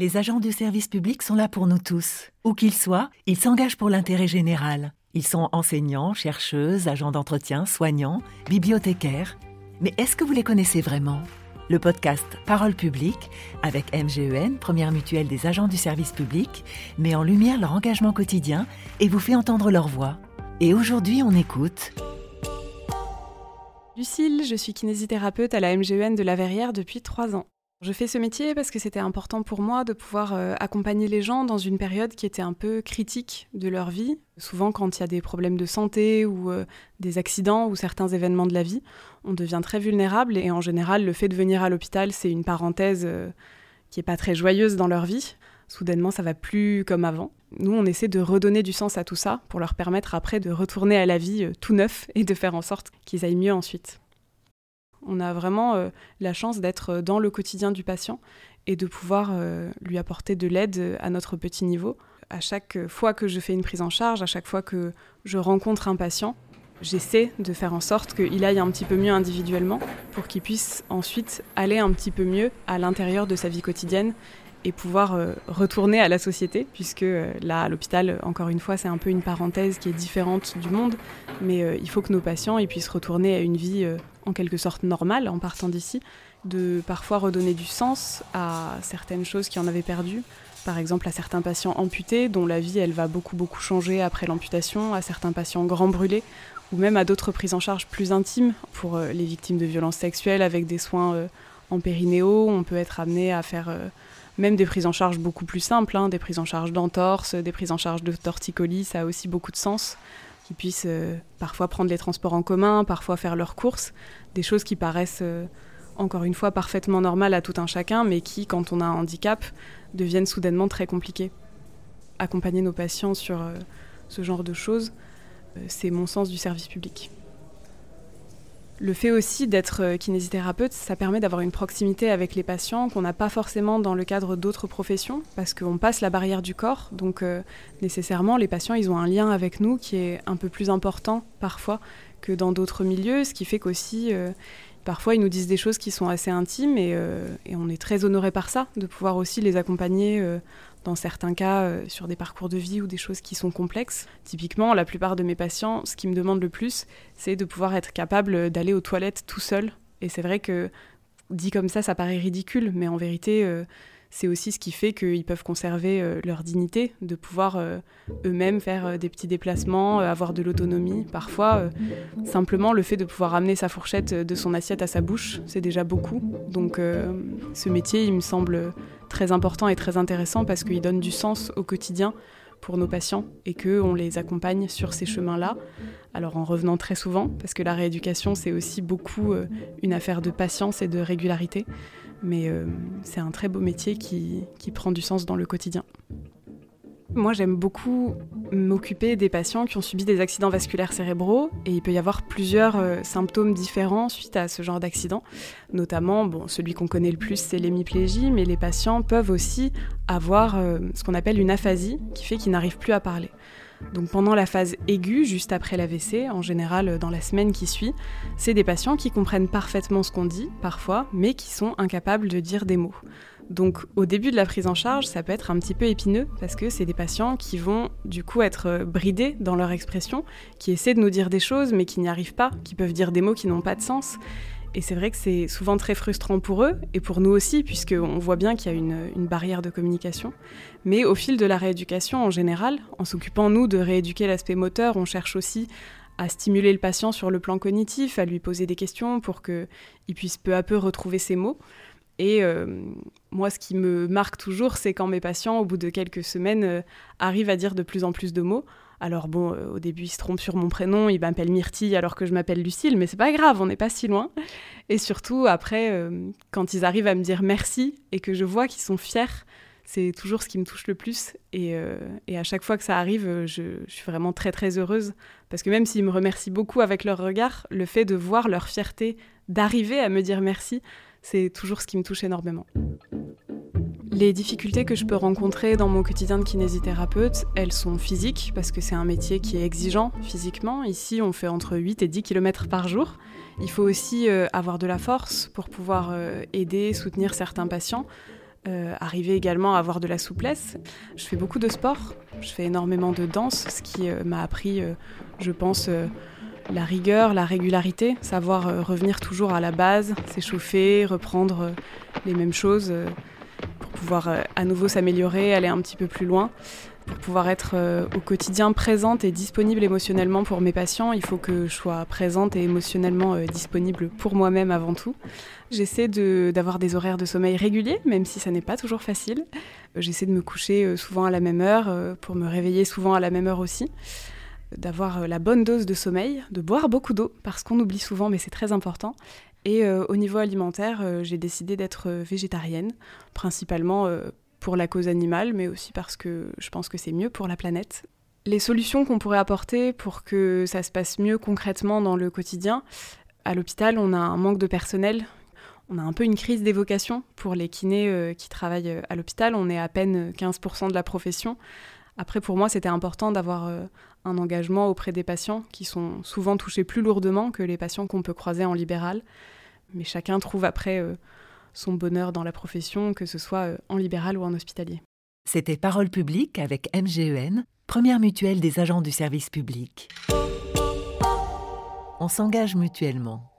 Les agents du service public sont là pour nous tous. Où qu'ils soient, ils s'engagent pour l'intérêt général. Ils sont enseignants, chercheuses, agents d'entretien, soignants, bibliothécaires. Mais est-ce que vous les connaissez vraiment? Le podcast Parole publique, avec MGEN, première mutuelle des agents du service public, met en lumière leur engagement quotidien et vous fait entendre leur voix. Et aujourd'hui, on écoute. Lucille, je suis kinésithérapeute à la MGEN de la Verrière depuis trois ans. Je fais ce métier parce que c'était important pour moi de pouvoir euh, accompagner les gens dans une période qui était un peu critique de leur vie. Souvent, quand il y a des problèmes de santé ou euh, des accidents ou certains événements de la vie, on devient très vulnérable et en général, le fait de venir à l'hôpital, c'est une parenthèse euh, qui n'est pas très joyeuse dans leur vie. Soudainement, ça va plus comme avant. Nous, on essaie de redonner du sens à tout ça pour leur permettre après de retourner à la vie tout neuf et de faire en sorte qu'ils aillent mieux ensuite. On a vraiment euh, la chance d'être euh, dans le quotidien du patient et de pouvoir euh, lui apporter de l'aide à notre petit niveau. À chaque fois que je fais une prise en charge, à chaque fois que je rencontre un patient, j'essaie de faire en sorte qu'il aille un petit peu mieux individuellement pour qu'il puisse ensuite aller un petit peu mieux à l'intérieur de sa vie quotidienne et pouvoir retourner à la société, puisque là, à l'hôpital, encore une fois, c'est un peu une parenthèse qui est différente du monde, mais il faut que nos patients ils puissent retourner à une vie en quelque sorte normale en partant d'ici, de parfois redonner du sens à certaines choses qui en avaient perdu. Par exemple, à certains patients amputés, dont la vie elle va beaucoup beaucoup changer après l'amputation, à certains patients grands brûlés, ou même à d'autres prises en charge plus intimes pour euh, les victimes de violences sexuelles avec des soins euh, en périnéo. On peut être amené à faire euh, même des prises en charge beaucoup plus simples, hein, des prises en charge d'entorse, des prises en charge de torticolis, ça a aussi beaucoup de sens qui puissent euh, parfois prendre les transports en commun, parfois faire leurs courses, des choses qui paraissent euh, encore une fois parfaitement normales à tout un chacun, mais qui, quand on a un handicap, deviennent soudainement très compliquées. Accompagner nos patients sur euh, ce genre de choses, c'est mon sens du service public. Le fait aussi d'être euh, kinésithérapeute, ça permet d'avoir une proximité avec les patients qu'on n'a pas forcément dans le cadre d'autres professions, parce qu'on passe la barrière du corps. Donc euh, nécessairement, les patients, ils ont un lien avec nous qui est un peu plus important parfois que dans d'autres milieux, ce qui fait qu'aussi, euh, parfois, ils nous disent des choses qui sont assez intimes et, et on est très honoré par ça, de pouvoir aussi les accompagner dans certains cas euh, sur des parcours de vie ou des choses qui sont complexes. Typiquement, la plupart de mes patients, ce qui me demande le plus, c'est de pouvoir être capable d'aller aux toilettes tout seul. Et c'est vrai que dit comme ça, ça paraît ridicule, mais en vérité, euh, c'est aussi ce qui fait qu'ils peuvent conserver euh, leur dignité, de pouvoir euh, eux-mêmes faire euh, des petits déplacements, avoir de l'autonomie. Parfois, simplement le fait de pouvoir amener sa fourchette de son assiette à sa bouche, c'est déjà beaucoup. Donc ce métier, il me semble très important et très intéressant parce qu'il donne du sens au quotidien pour nos patients et qu'on les accompagne sur ces chemins-là. Alors en revenant très souvent, parce que la rééducation, c'est aussi beaucoup une affaire de patience et de régularité mais euh, c'est un très beau métier qui, prend du sens dans le quotidien. Moi, j'aime beaucoup m'occuper des patients qui ont subi des accidents vasculaires cérébraux et il peut y avoir plusieurs euh, symptômes différents suite à ce genre d'accident. Notamment, celui qu'on connaît le plus, c'est l'hémiplégie, mais les patients peuvent aussi avoir euh, ce qu'on appelle une aphasie qui fait qu'ils n'arrivent plus à parler. Donc pendant la phase aiguë, juste après l'AVC, en général dans la semaine qui suit, c'est des patients qui comprennent parfaitement ce qu'on dit, parfois, mais qui sont incapables de dire des mots. Donc au début de la prise en charge, ça peut être un petit peu épineux parce que c'est des patients qui vont du coup être bridés dans leur expression, qui essaient de nous dire des choses mais qui n'y arrivent pas, qui peuvent dire des mots qui n'ont pas de sens. Et c'est vrai que c'est souvent très frustrant pour eux, et pour nous aussi, puisqu'on voit bien qu'il y a une, barrière de communication. Mais au fil de la rééducation en général, en s'occupant, nous, de rééduquer l'aspect moteur, on cherche aussi à stimuler le patient sur le plan cognitif, à lui poser des questions pour qu'il puisse peu à peu retrouver ses mots. Et euh, moi, ce qui me marque toujours, c'est quand mes patients, au bout de quelques semaines, euh, arrivent à dire de plus en plus de mots. Alors bon, euh, au début, il se trompe sur mon prénom, il m'appelle Myrtille alors que je m'appelle Lucille, mais c'est pas grave, on n'est pas si loin. Et surtout, après, euh, quand ils arrivent à me dire merci et que je vois qu'ils sont fiers, c'est toujours ce qui me touche le plus. Et, euh, à chaque fois que ça arrive, je, je, suis vraiment très très heureuse. Parce que même s'ils me remercient beaucoup avec leur regard, le fait de voir leur fierté d'arriver à me dire merci, c'est toujours ce qui me touche énormément. Les difficultés que je peux rencontrer dans mon quotidien de kinésithérapeute, elles sont physiques, parce que c'est un métier qui est exigeant physiquement. Ici, on fait entre 8 et 10 km par jour. Il faut aussi euh, avoir de la force pour pouvoir euh, aider, soutenir certains patients. arriver également à avoir de la souplesse. Je fais beaucoup de sport, je fais énormément de danse, ce qui m'a appris, je pense, la rigueur, la régularité, savoir revenir toujours à la base, s'échauffer, reprendre les mêmes choses pouvoir à nouveau s'améliorer, aller un petit peu plus loin. Pour pouvoir être euh, au quotidien présente et disponible émotionnellement pour mes patients, il faut que je sois présente et émotionnellement euh, disponible pour moi-même avant tout. J'essaie d'avoir des horaires de sommeil réguliers, même si ça n'est pas toujours facile. Euh, j'essaie de me coucher souvent à la même heure, pour me réveiller souvent à la même heure aussi d'avoir la bonne dose de sommeil, de boire beaucoup d'eau, parce qu'on oublie souvent, mais c'est très important. Et au niveau alimentaire, j'ai décidé d'être végétarienne, principalement pour la cause animale, mais aussi parce que je pense que c'est mieux pour la planète. Les solutions qu'on pourrait apporter pour que ça se passe mieux concrètement dans le quotidien, à l'hôpital, on a un manque de personnel. On a un peu une crise d'évocation pour les kinés euh, qui travaillent euh, à l'hôpital. On est à peine 15% de la profession. Après, pour moi, c'était important d'avoir euh, un engagement auprès des patients qui sont souvent touchés plus lourdement que les patients qu'on peut croiser en libéral. Mais chacun trouve après son bonheur dans la profession, que ce soit euh, en libéral ou en hospitalier. C'était Parole publique avec MGEN, première mutuelle des agents du service public. On s'engage mutuellement.